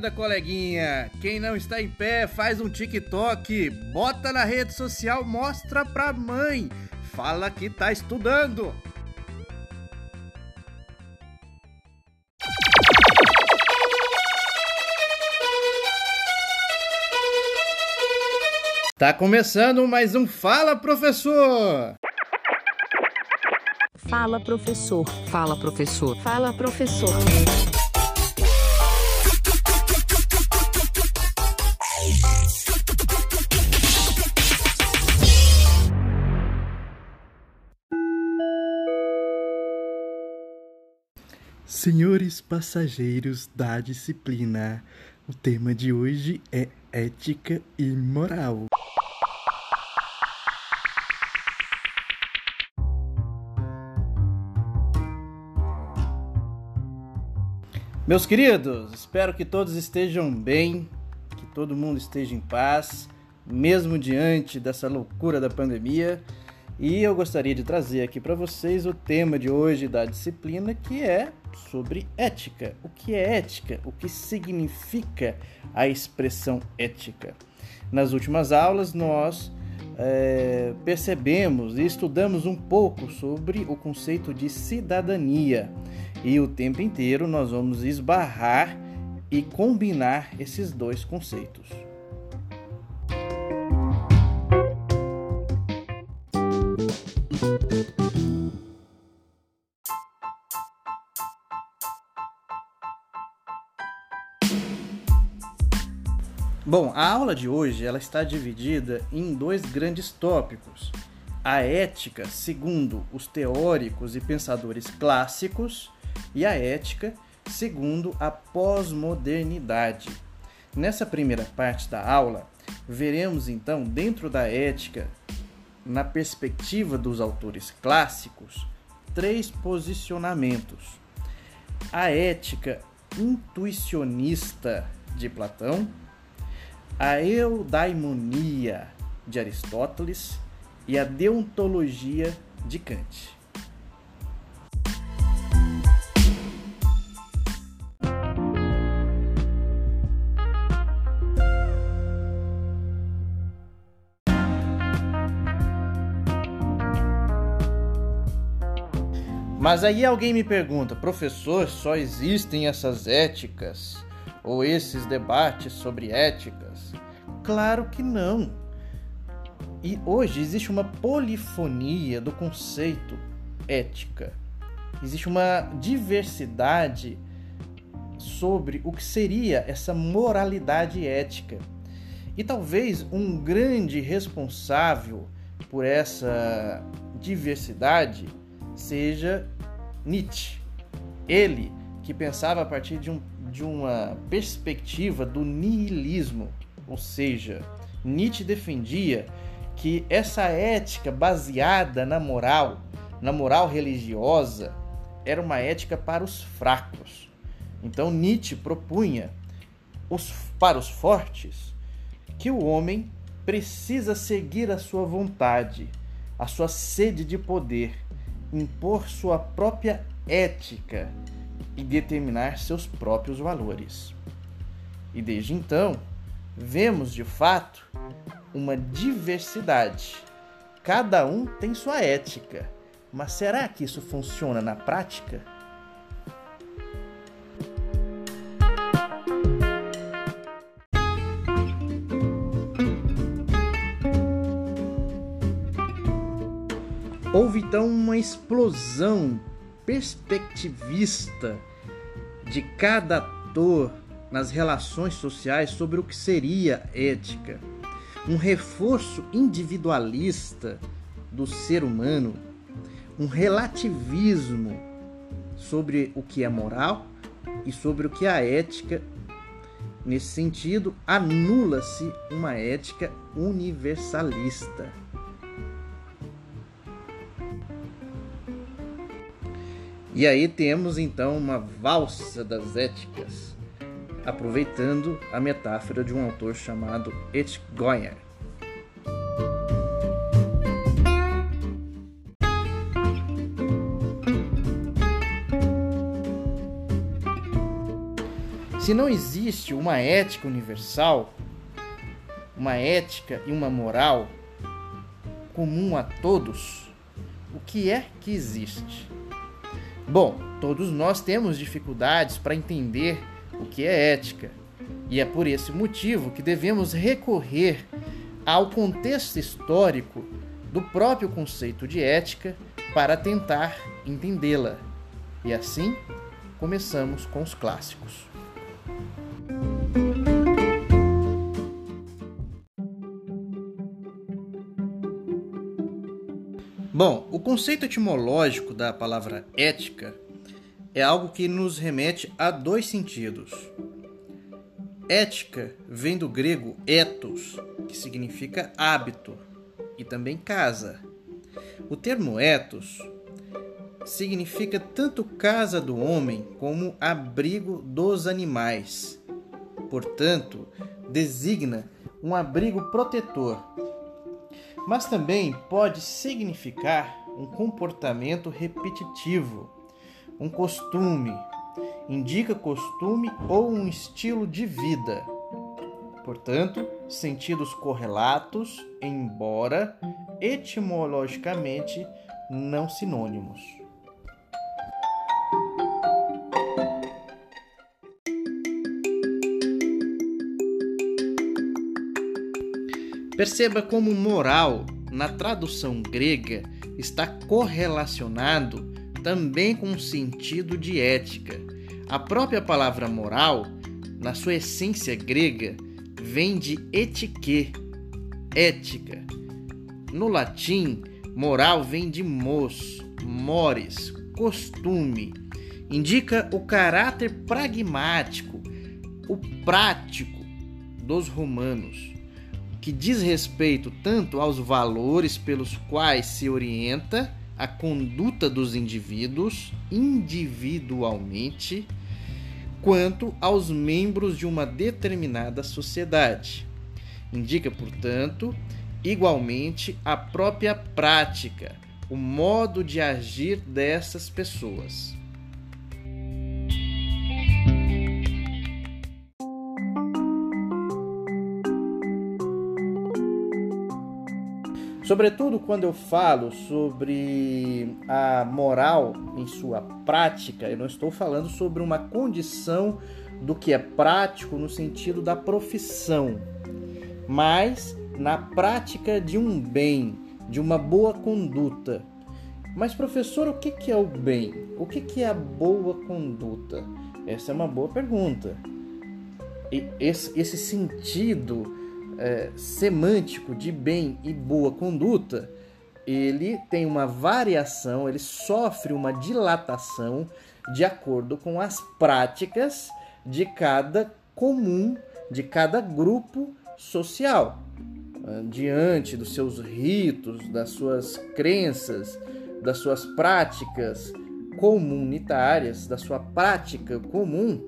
Acorda, coleguinha! Quem não está em pé, faz um TikTok, bota na rede social, mostra pra mãe, fala que tá estudando. Tá começando mais um Fala Professor! Fala professor, fala professor, fala professor. Senhores passageiros da disciplina, o tema de hoje é ética e moral. Meus queridos, espero que todos estejam bem, que todo mundo esteja em paz, mesmo diante dessa loucura da pandemia. E eu gostaria de trazer aqui para vocês o tema de hoje da disciplina, que é sobre ética. O que é ética? O que significa a expressão ética? Nas últimas aulas, nós é, percebemos e estudamos um pouco sobre o conceito de cidadania. E o tempo inteiro nós vamos esbarrar e combinar esses dois conceitos. Bom, a aula de hoje ela está dividida em dois grandes tópicos: a ética segundo os teóricos e pensadores clássicos e a ética segundo a pós-modernidade. Nessa primeira parte da aula, veremos então dentro da ética, na perspectiva dos autores clássicos, três posicionamentos: a ética intuicionista de Platão a eudaimonia de Aristóteles e a deontologia de Kant. Mas aí alguém me pergunta, professor, só existem essas éticas? ou esses debates sobre éticas? Claro que não. E hoje existe uma polifonia do conceito ética. Existe uma diversidade sobre o que seria essa moralidade ética. E talvez um grande responsável por essa diversidade seja Nietzsche. Ele que pensava a partir de um de uma perspectiva do niilismo, ou seja, Nietzsche defendia que essa ética baseada na moral, na moral religiosa, era uma ética para os fracos. Então Nietzsche propunha os, para os fortes que o homem precisa seguir a sua vontade, a sua sede de poder, impor sua própria ética e determinar seus próprios valores. E desde então, vemos de fato uma diversidade. Cada um tem sua ética, mas será que isso funciona na prática? Houve então uma explosão perspectivista de cada ator nas relações sociais sobre o que seria ética, um reforço individualista do ser humano, um relativismo sobre o que é moral e sobre o que é a ética. Nesse sentido, anula-se uma ética universalista. E aí temos então uma valsa das éticas, aproveitando a metáfora de um autor chamado Etgoyer. Se não existe uma ética universal, uma ética e uma moral comum a todos, o que é que existe? Bom, todos nós temos dificuldades para entender o que é ética, e é por esse motivo que devemos recorrer ao contexto histórico do próprio conceito de ética para tentar entendê-la. E assim, começamos com os clássicos. Bom, o conceito etimológico da palavra ética é algo que nos remete a dois sentidos. Ética vem do grego ethos, que significa hábito, e também casa. O termo ethos significa tanto casa do homem como abrigo dos animais. Portanto, designa um abrigo protetor mas também pode significar um comportamento repetitivo, um costume, indica costume ou um estilo de vida. Portanto, sentidos correlatos, embora etimologicamente não sinônimos. Perceba como moral, na tradução grega, está correlacionado também com o sentido de ética. A própria palavra moral, na sua essência grega, vem de etiquê, ética. No latim, moral vem de mos, mores, costume. Indica o caráter pragmático, o prático dos romanos que diz respeito tanto aos valores pelos quais se orienta a conduta dos indivíduos individualmente, quanto aos membros de uma determinada sociedade. Indica, portanto, igualmente a própria prática, o modo de agir dessas pessoas. Sobretudo quando eu falo sobre a moral em sua prática, eu não estou falando sobre uma condição do que é prático no sentido da profissão, mas na prática de um bem, de uma boa conduta. Mas, professor, o que é o bem? O que é a boa conduta? Essa é uma boa pergunta. E esse, esse sentido é, semântico de bem e boa conduta, ele tem uma variação, ele sofre uma dilatação de acordo com as práticas de cada comum, de cada grupo social. Ah, diante dos seus ritos, das suas crenças, das suas práticas comunitárias, da sua prática comum,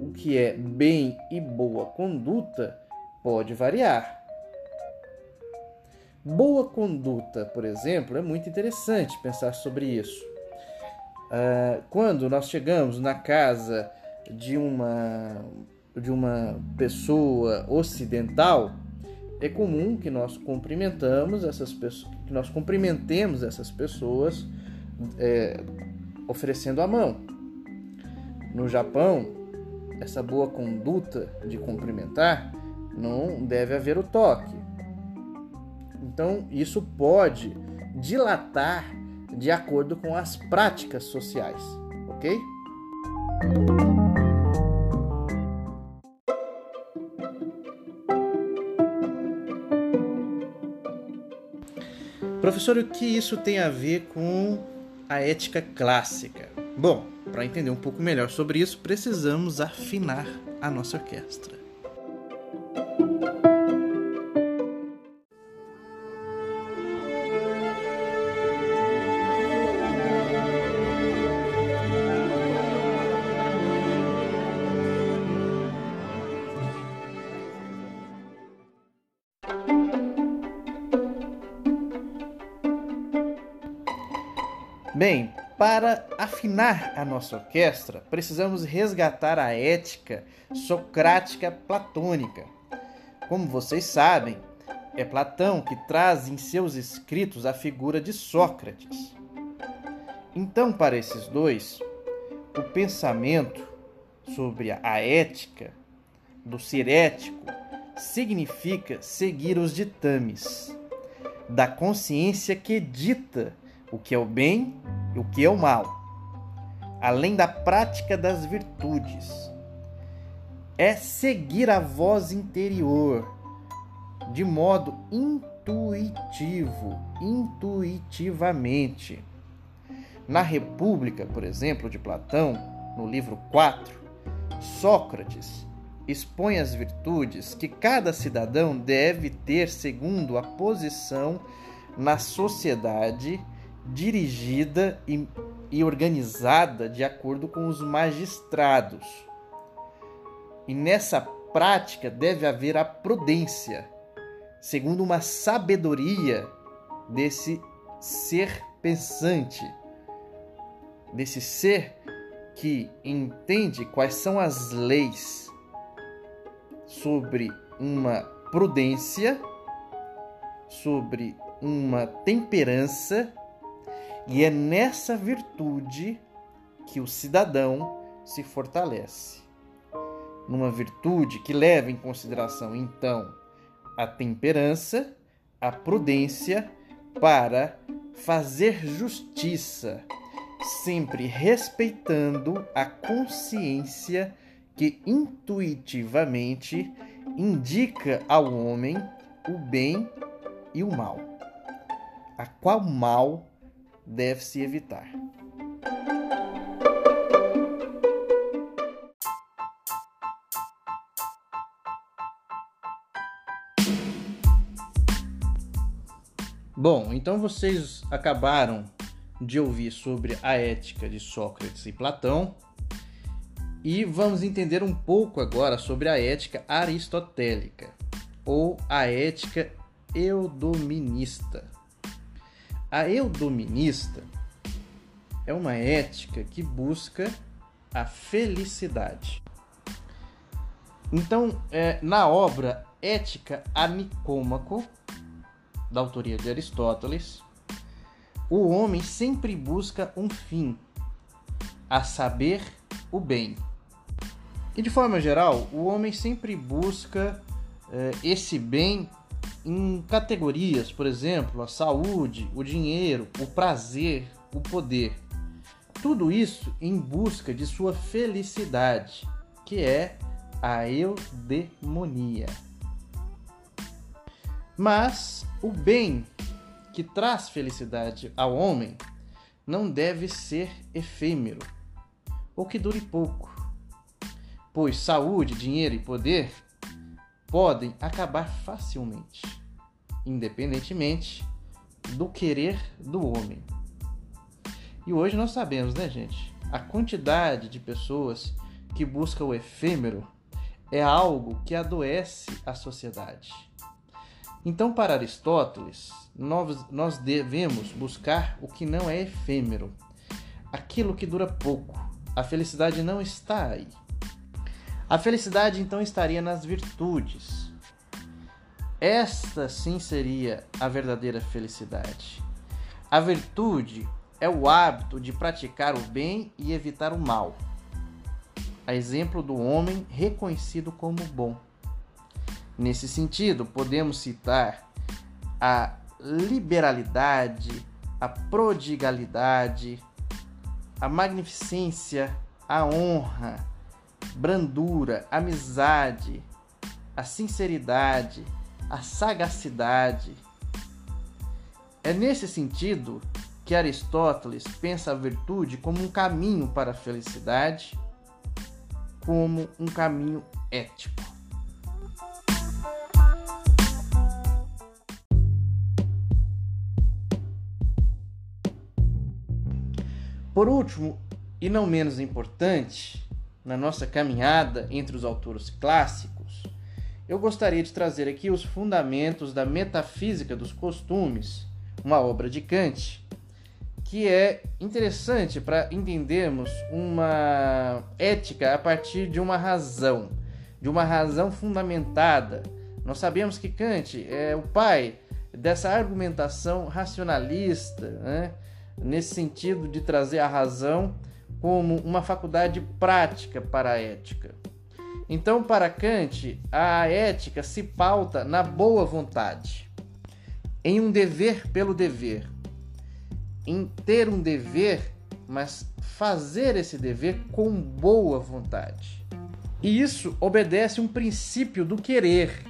o que é bem e boa conduta pode variar. Boa conduta, por exemplo, é muito interessante pensar sobre isso. Uh, quando nós chegamos na casa de uma, de uma pessoa ocidental, é comum que nós cumprimentamos essas pessoas, que nós cumprimentemos essas pessoas é, oferecendo a mão. No Japão, essa boa conduta de cumprimentar não deve haver o toque. Então, isso pode dilatar de acordo com as práticas sociais, ok? Professor, o que isso tem a ver com a ética clássica? Bom, para entender um pouco melhor sobre isso, precisamos afinar a nossa orquestra. Bem, Para afinar a nossa orquestra, precisamos resgatar a ética socrática platônica. Como vocês sabem, é Platão que traz em seus escritos a figura de Sócrates. Então, para esses dois, o pensamento sobre a ética do ser ético significa seguir os ditames da consciência que dita o que é o bem e o que é o mal, além da prática das virtudes. É seguir a voz interior de modo intuitivo, intuitivamente. Na República, por exemplo, de Platão, no livro 4, Sócrates expõe as virtudes que cada cidadão deve ter segundo a posição na sociedade dirigida e, e, organizada de acordo com os magistrados. E nessa prática deve haver a prudência, segundo uma sabedoria desse ser pensante, desse ser que entende quais são as leis sobre uma prudência, sobre uma temperança, e é nessa virtude que o cidadão se fortalece. Numa virtude que leva em consideração, então, a temperança, a prudência, para fazer justiça, sempre respeitando a consciência que intuitivamente indica ao homem o bem e o mal, a qual mal deve se evitar. Bom, então vocês acabaram de ouvir sobre a ética de Sócrates e Platão e vamos entender um pouco agora sobre a ética aristotélica ou a ética eudominista. A eudominista é uma ética que busca a felicidade. Então, é, na obra Ética a Nicômaco, da autoria de Aristóteles, o homem sempre busca um fim, a saber, o bem. E de forma geral, o homem sempre busca eh, esse bem em categorias, por exemplo, a saúde, o dinheiro, o prazer, o poder. Tudo isso em busca de sua felicidade, que é a eudemonia. Mas o bem que traz felicidade ao homem não deve ser efêmero ou que dure pouco pois saúde, dinheiro e poder podem acabar facilmente, independentemente do querer do homem. E hoje nós sabemos, né, gente? A quantidade de pessoas que buscam o efêmero é algo que adoece a sociedade. Então, para Aristóteles, nós, nós devemos buscar o que não é efêmero, aquilo que dura pouco. A felicidade não está aí. A felicidade então estaria nas virtudes. Esta sim seria a verdadeira felicidade. A virtude é o hábito de praticar o bem e evitar o mal. A exemplo do homem reconhecido como bom. Nesse sentido, podemos citar a liberalidade, a prodigalidade, a magnificência, a honra, brandura, amizade, a sinceridade, a sagacidade. É nesse sentido que Aristóteles pensa a virtude como um caminho para a felicidade, como um caminho ético. Por último, e não menos importante, na nossa caminhada entre os autores clássicos, eu gostaria de trazer aqui os fundamentos da Metafísica dos Costumes, uma obra de Kant, que é interessante para entendermos uma ética a partir de uma razão, de uma razão fundamentada. Nós sabemos que Kant é o pai dessa argumentação racionalista, né? nesse sentido de trazer a razão como uma faculdade prática para a ética. Então, para Kant, a ética se pauta na boa vontade, em um dever pelo dever, em ter um dever, mas fazer esse dever com boa vontade. E isso obedece um princípio do querer.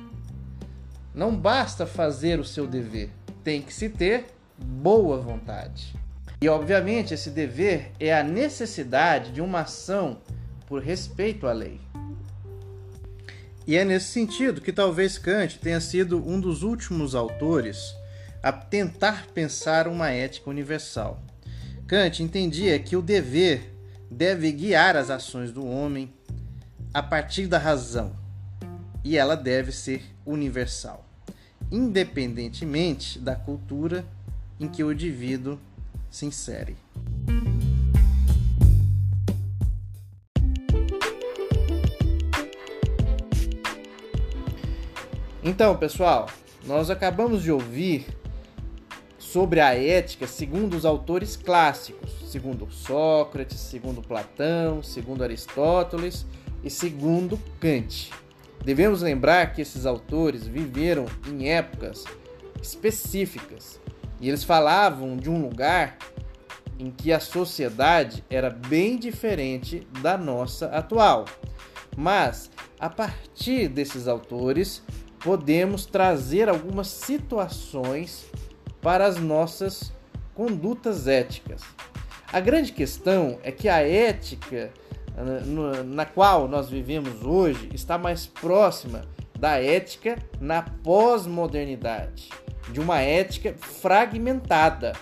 Não basta fazer o seu dever, tem que se ter boa vontade. E obviamente esse dever é a necessidade de uma ação por respeito à lei. E é nesse sentido que talvez Kant tenha sido um dos últimos autores a tentar pensar uma ética universal. Kant entendia que o dever deve guiar as ações do homem a partir da razão e ela deve ser universal, independentemente da cultura em que o indivíduo se insere. Então, pessoal, nós acabamos de ouvir sobre a ética segundo os autores clássicos, segundo Sócrates, segundo Platão, segundo Aristóteles e segundo Kant. Devemos lembrar que esses autores viveram em épocas específicas e eles falavam de um lugar em que a sociedade era bem diferente da nossa atual. Mas, a partir desses autores, podemos trazer algumas situações para as nossas condutas éticas. A grande questão é que a ética na qual nós vivemos hoje está mais próxima da ética na pós-modernidade, de uma ética fragmentada.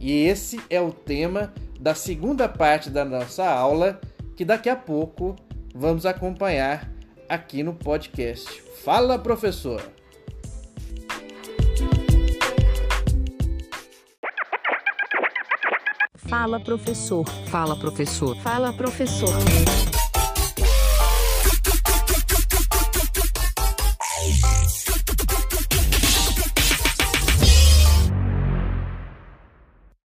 E esse é o tema da segunda parte da nossa aula, que daqui a pouco vamos acompanhar aqui no podcast. Fala, professor! Fala professor, fala professor, fala professor.